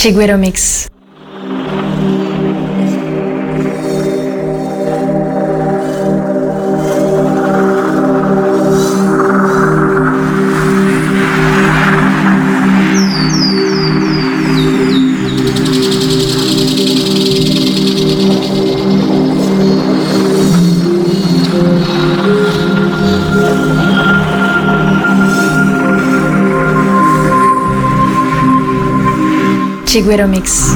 Chiguero Mix. Tigueiro Mix.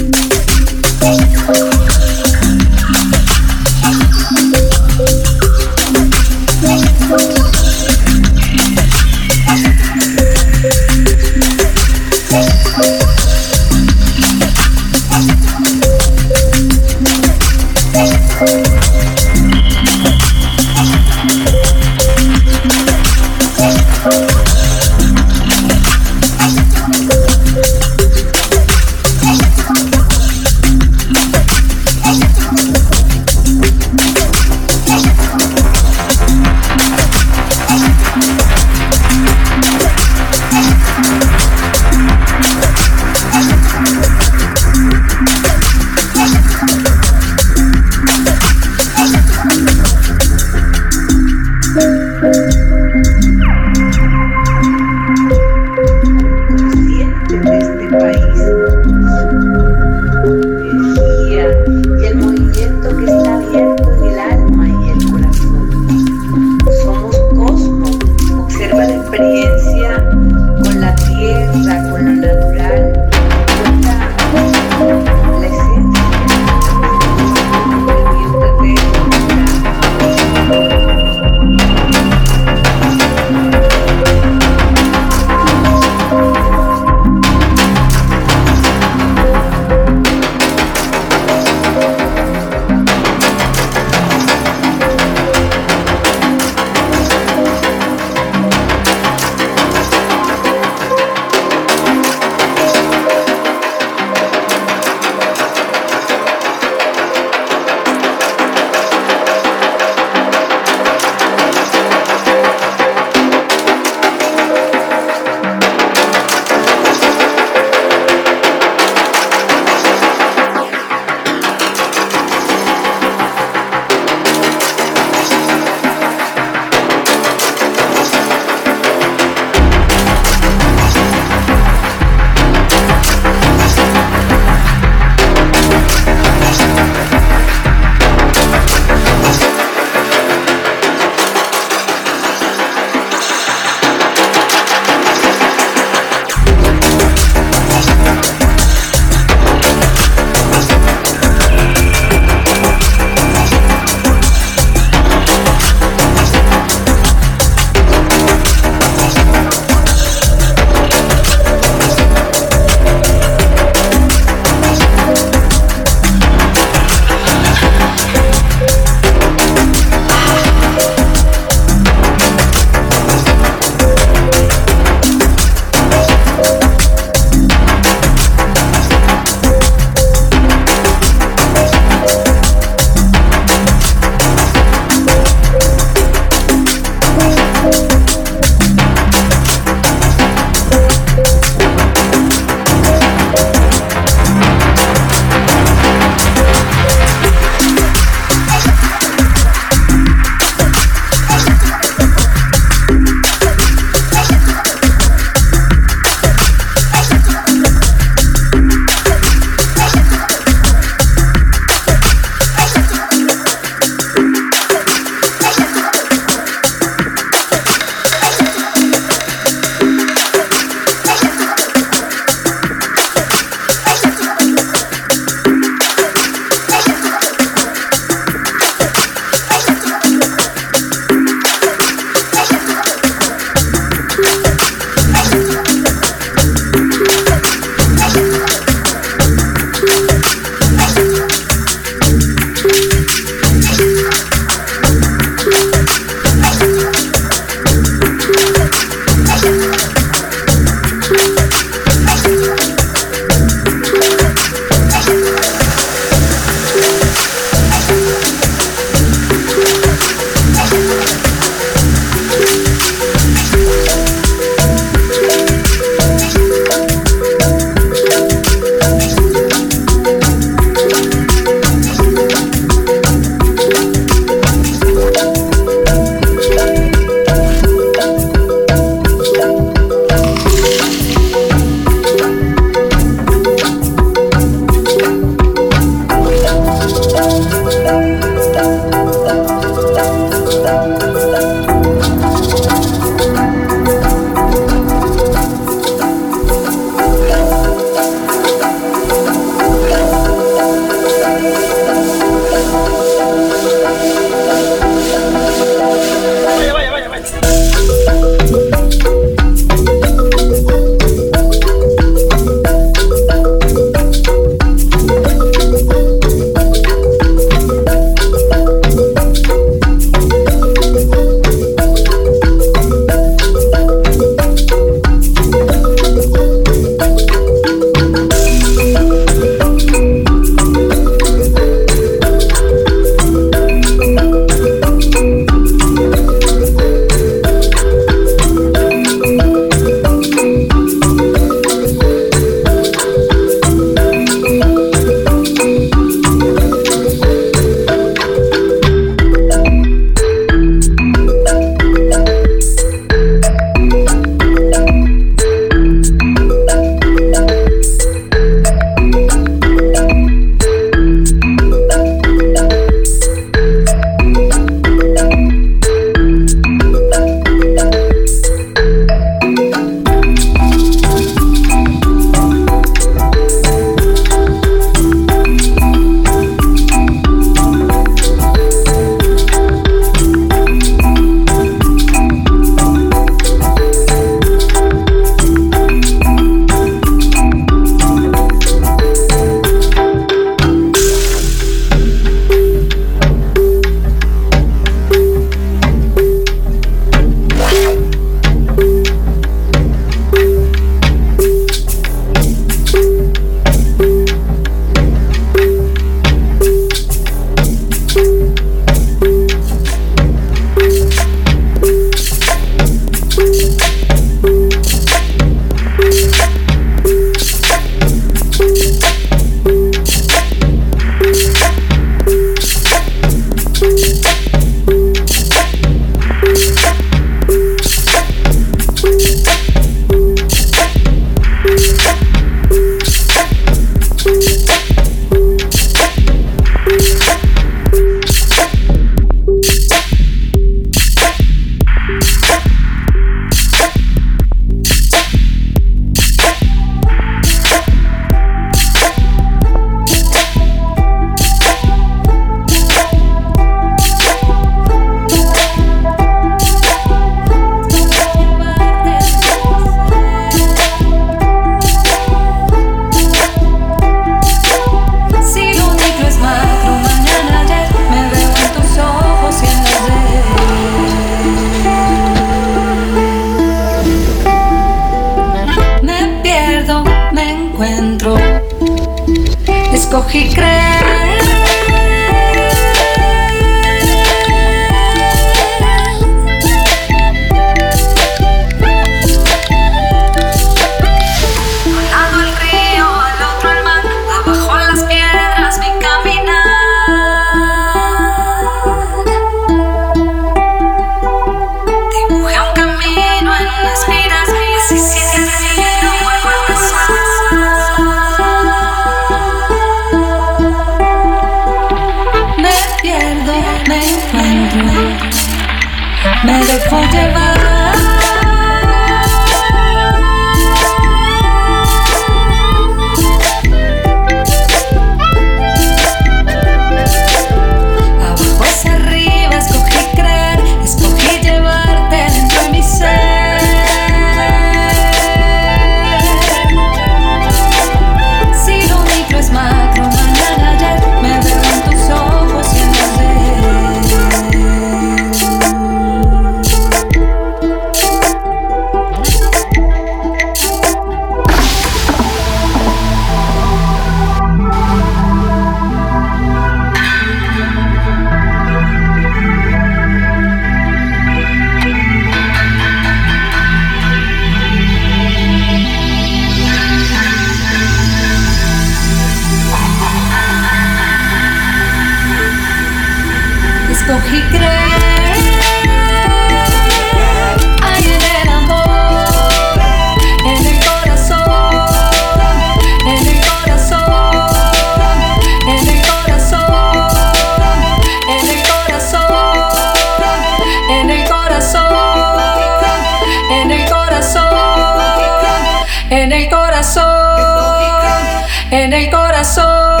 corazón,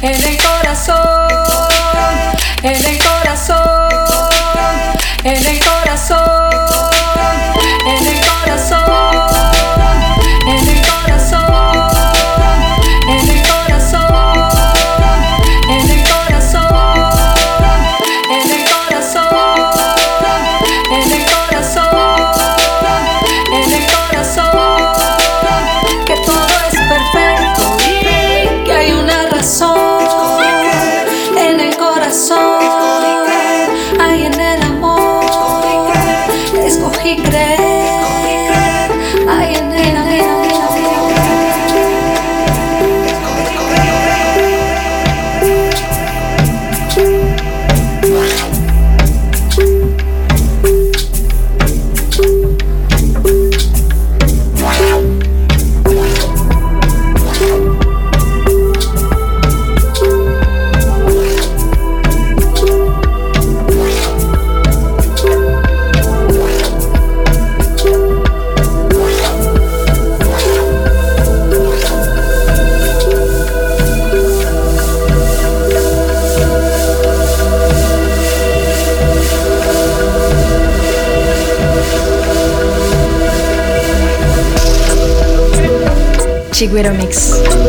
en el corazón, en el corazón, en el corazón. Chiguero Mix.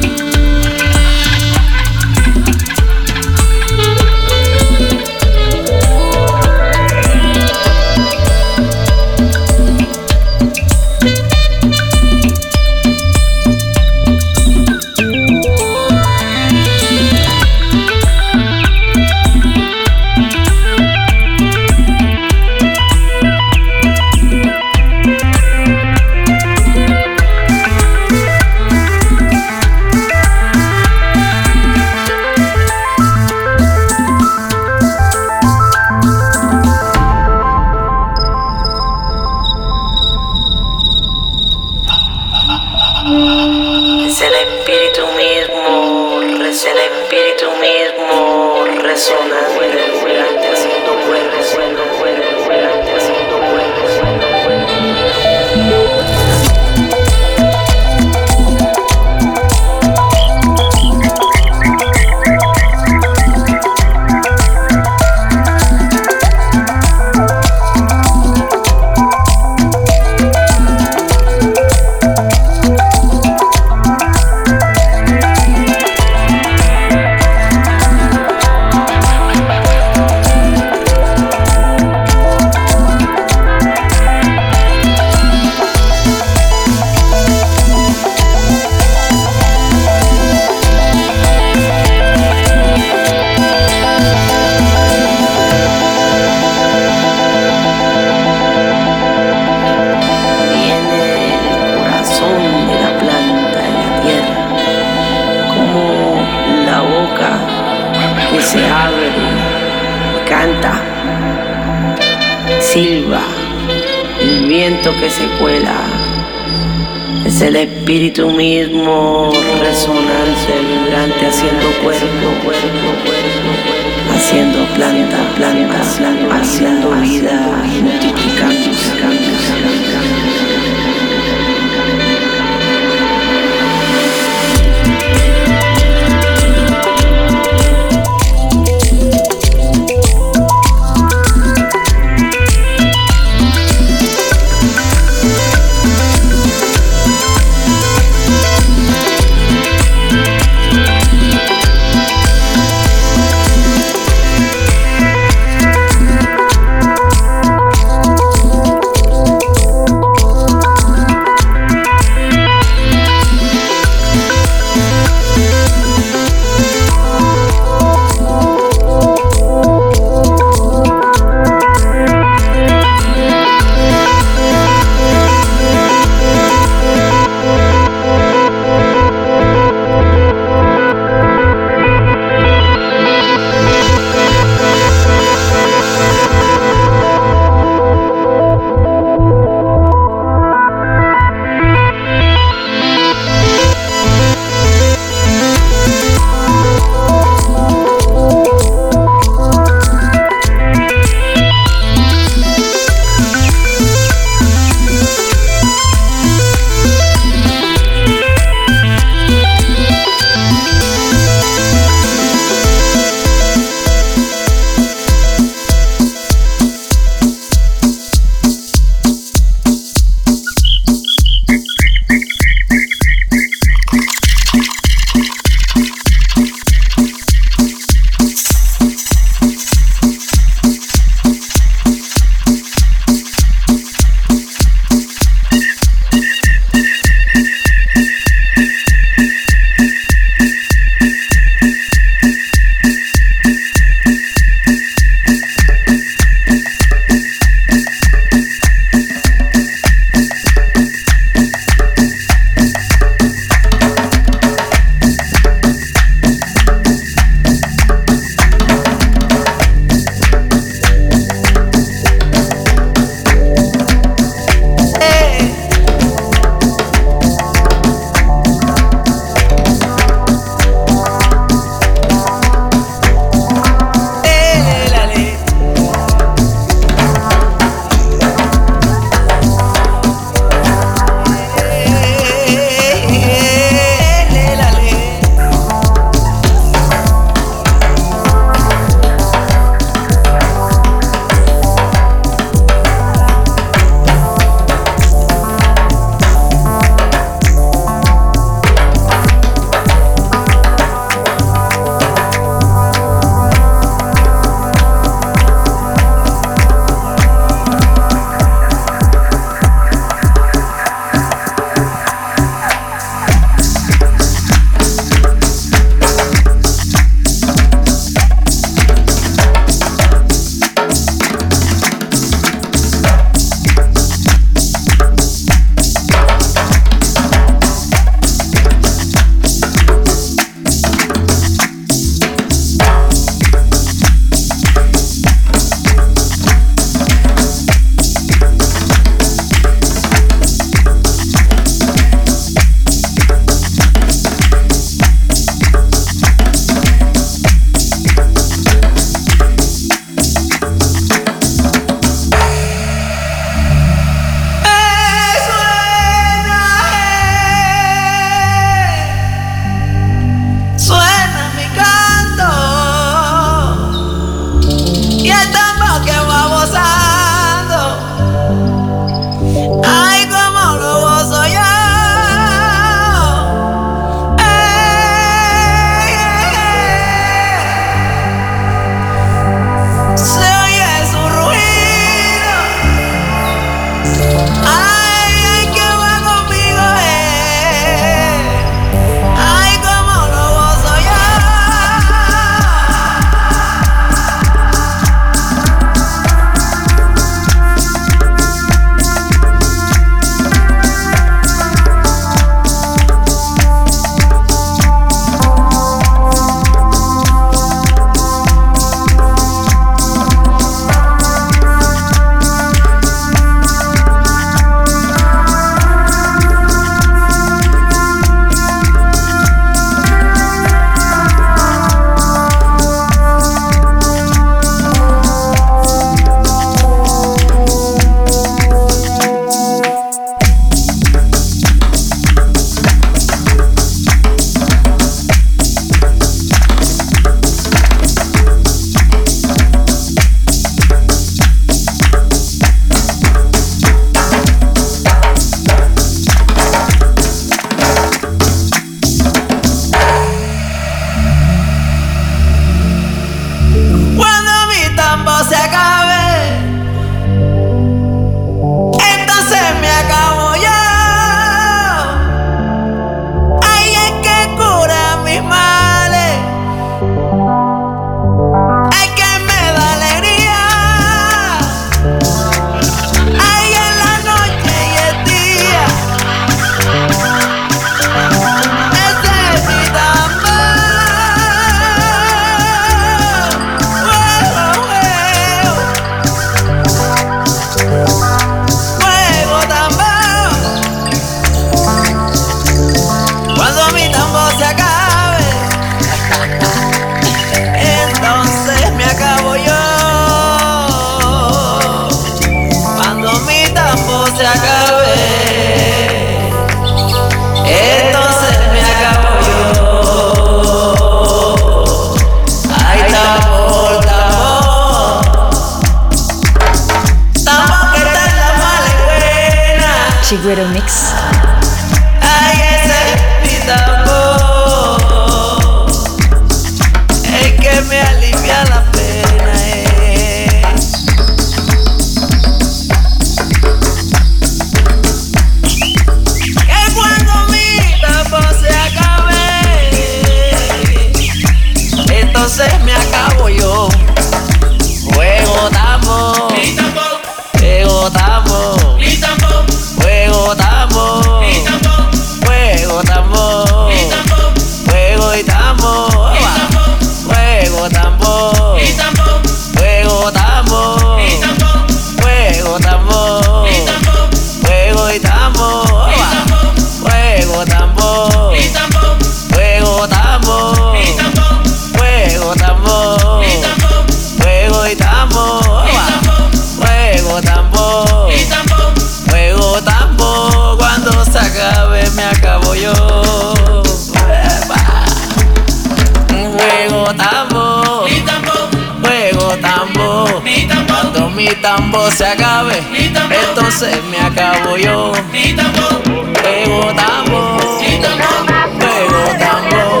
tampoco se acabe. Entonces me acabo yo. Ni tambo. Pego tambo. Ni tambo. Pego tambo.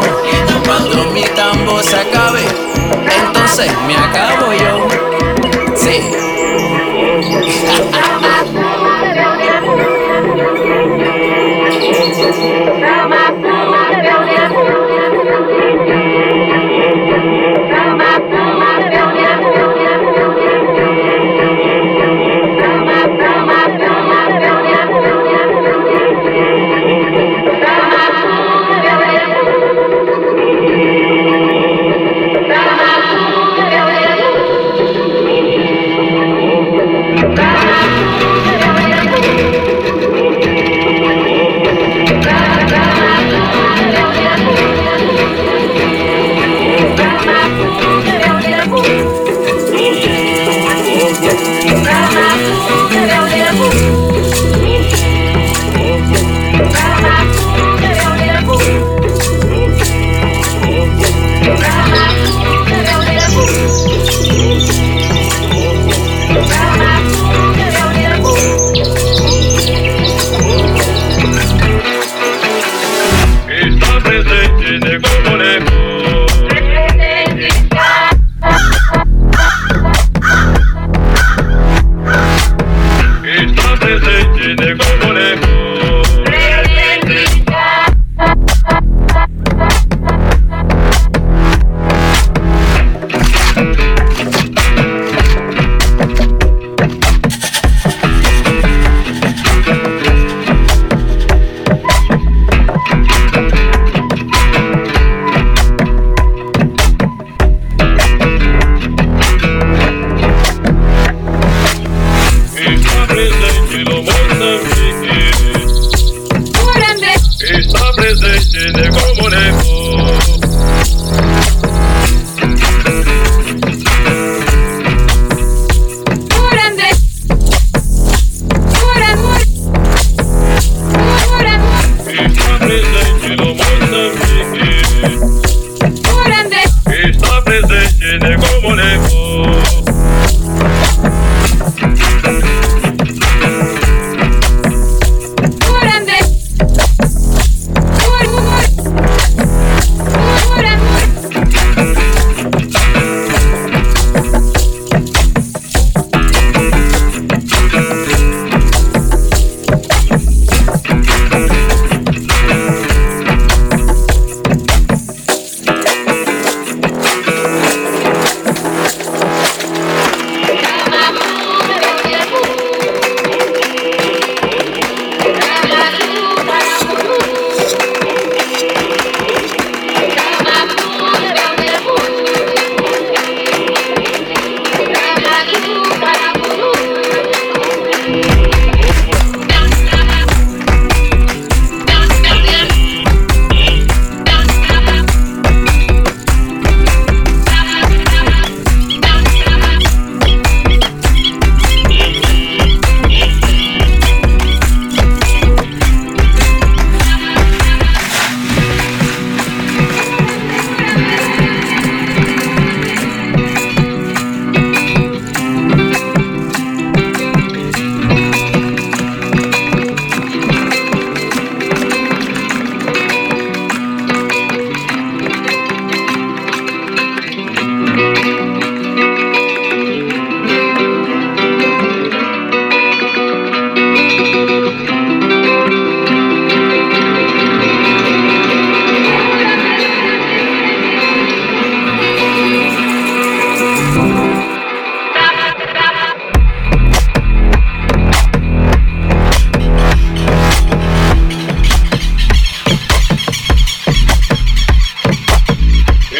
Cuando mi tambo se acabe, entonces me acabo yo. Sí.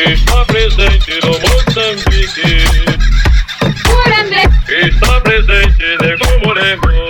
está presente no Moçambique. Está presente, né, negou moreno.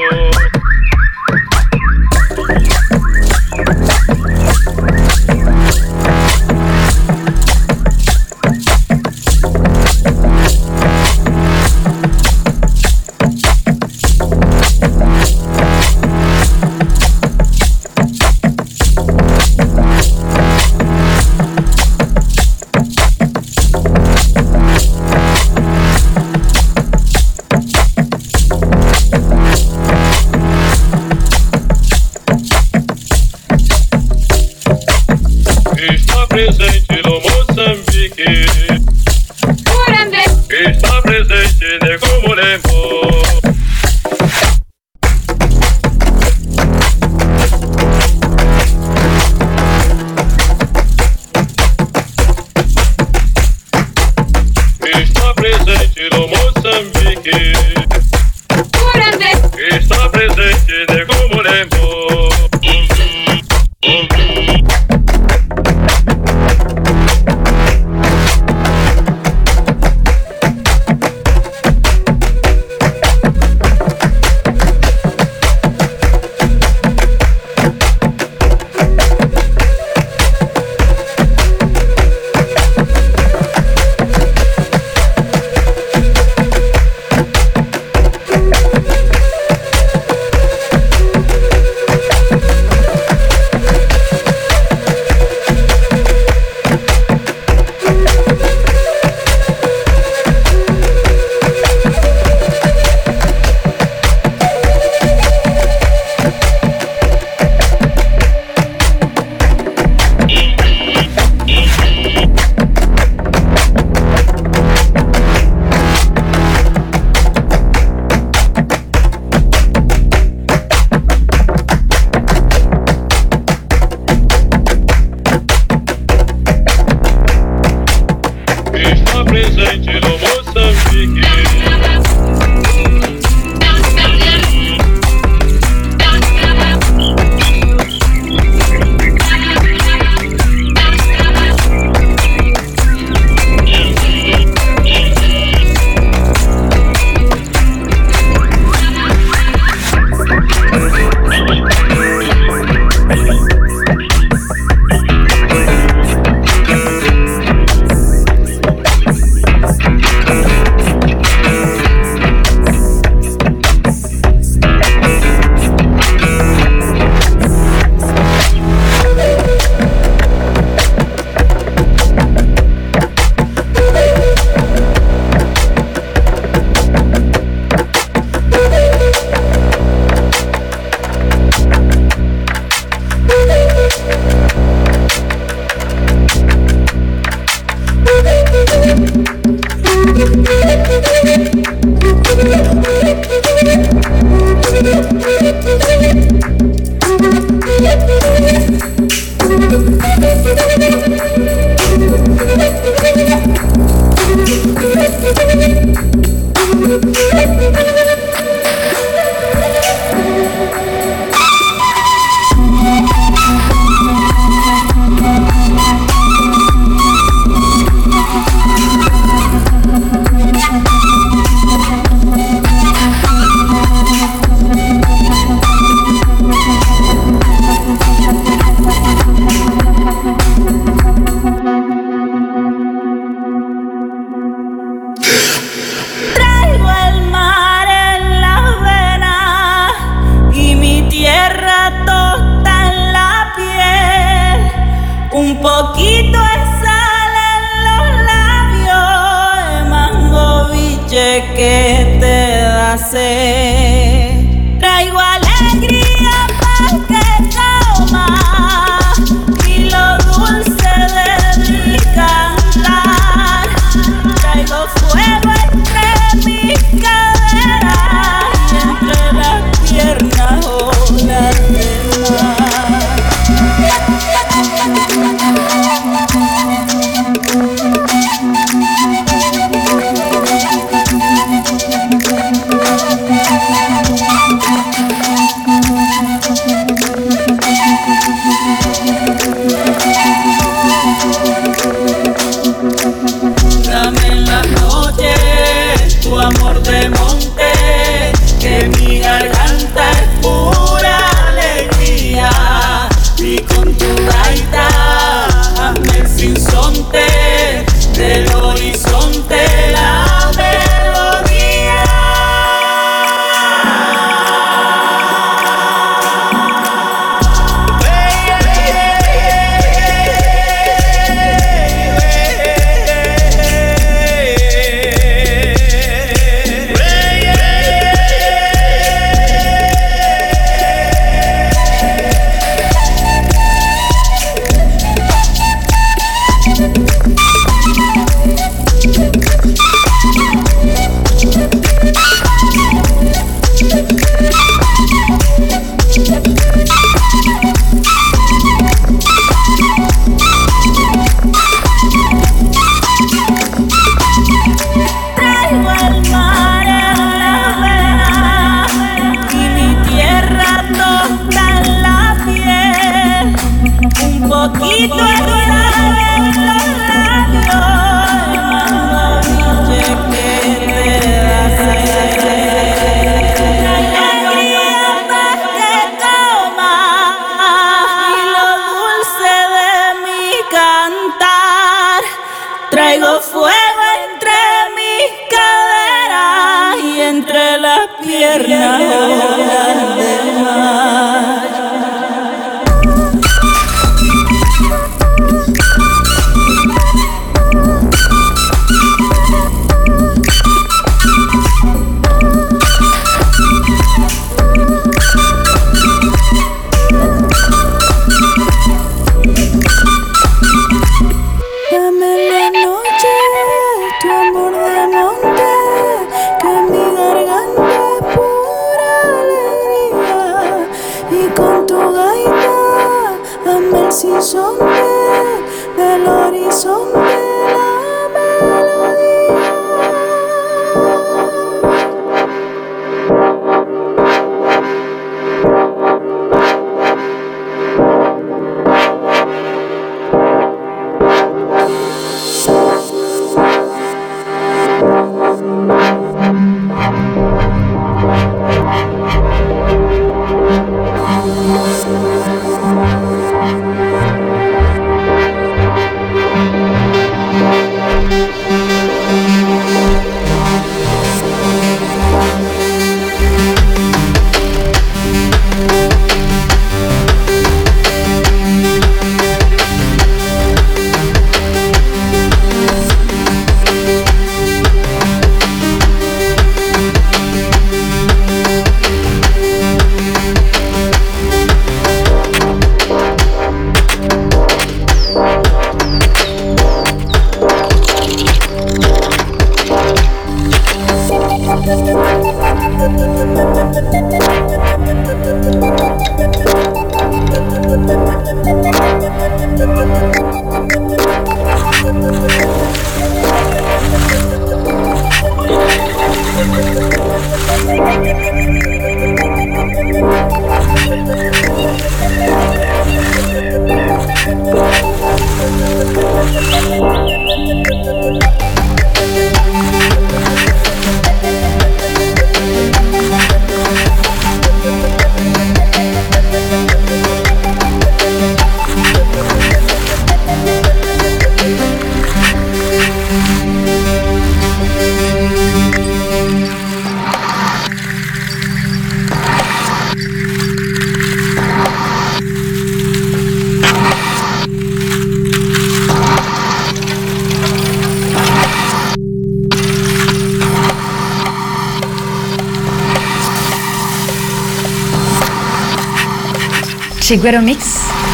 Seguero Mix.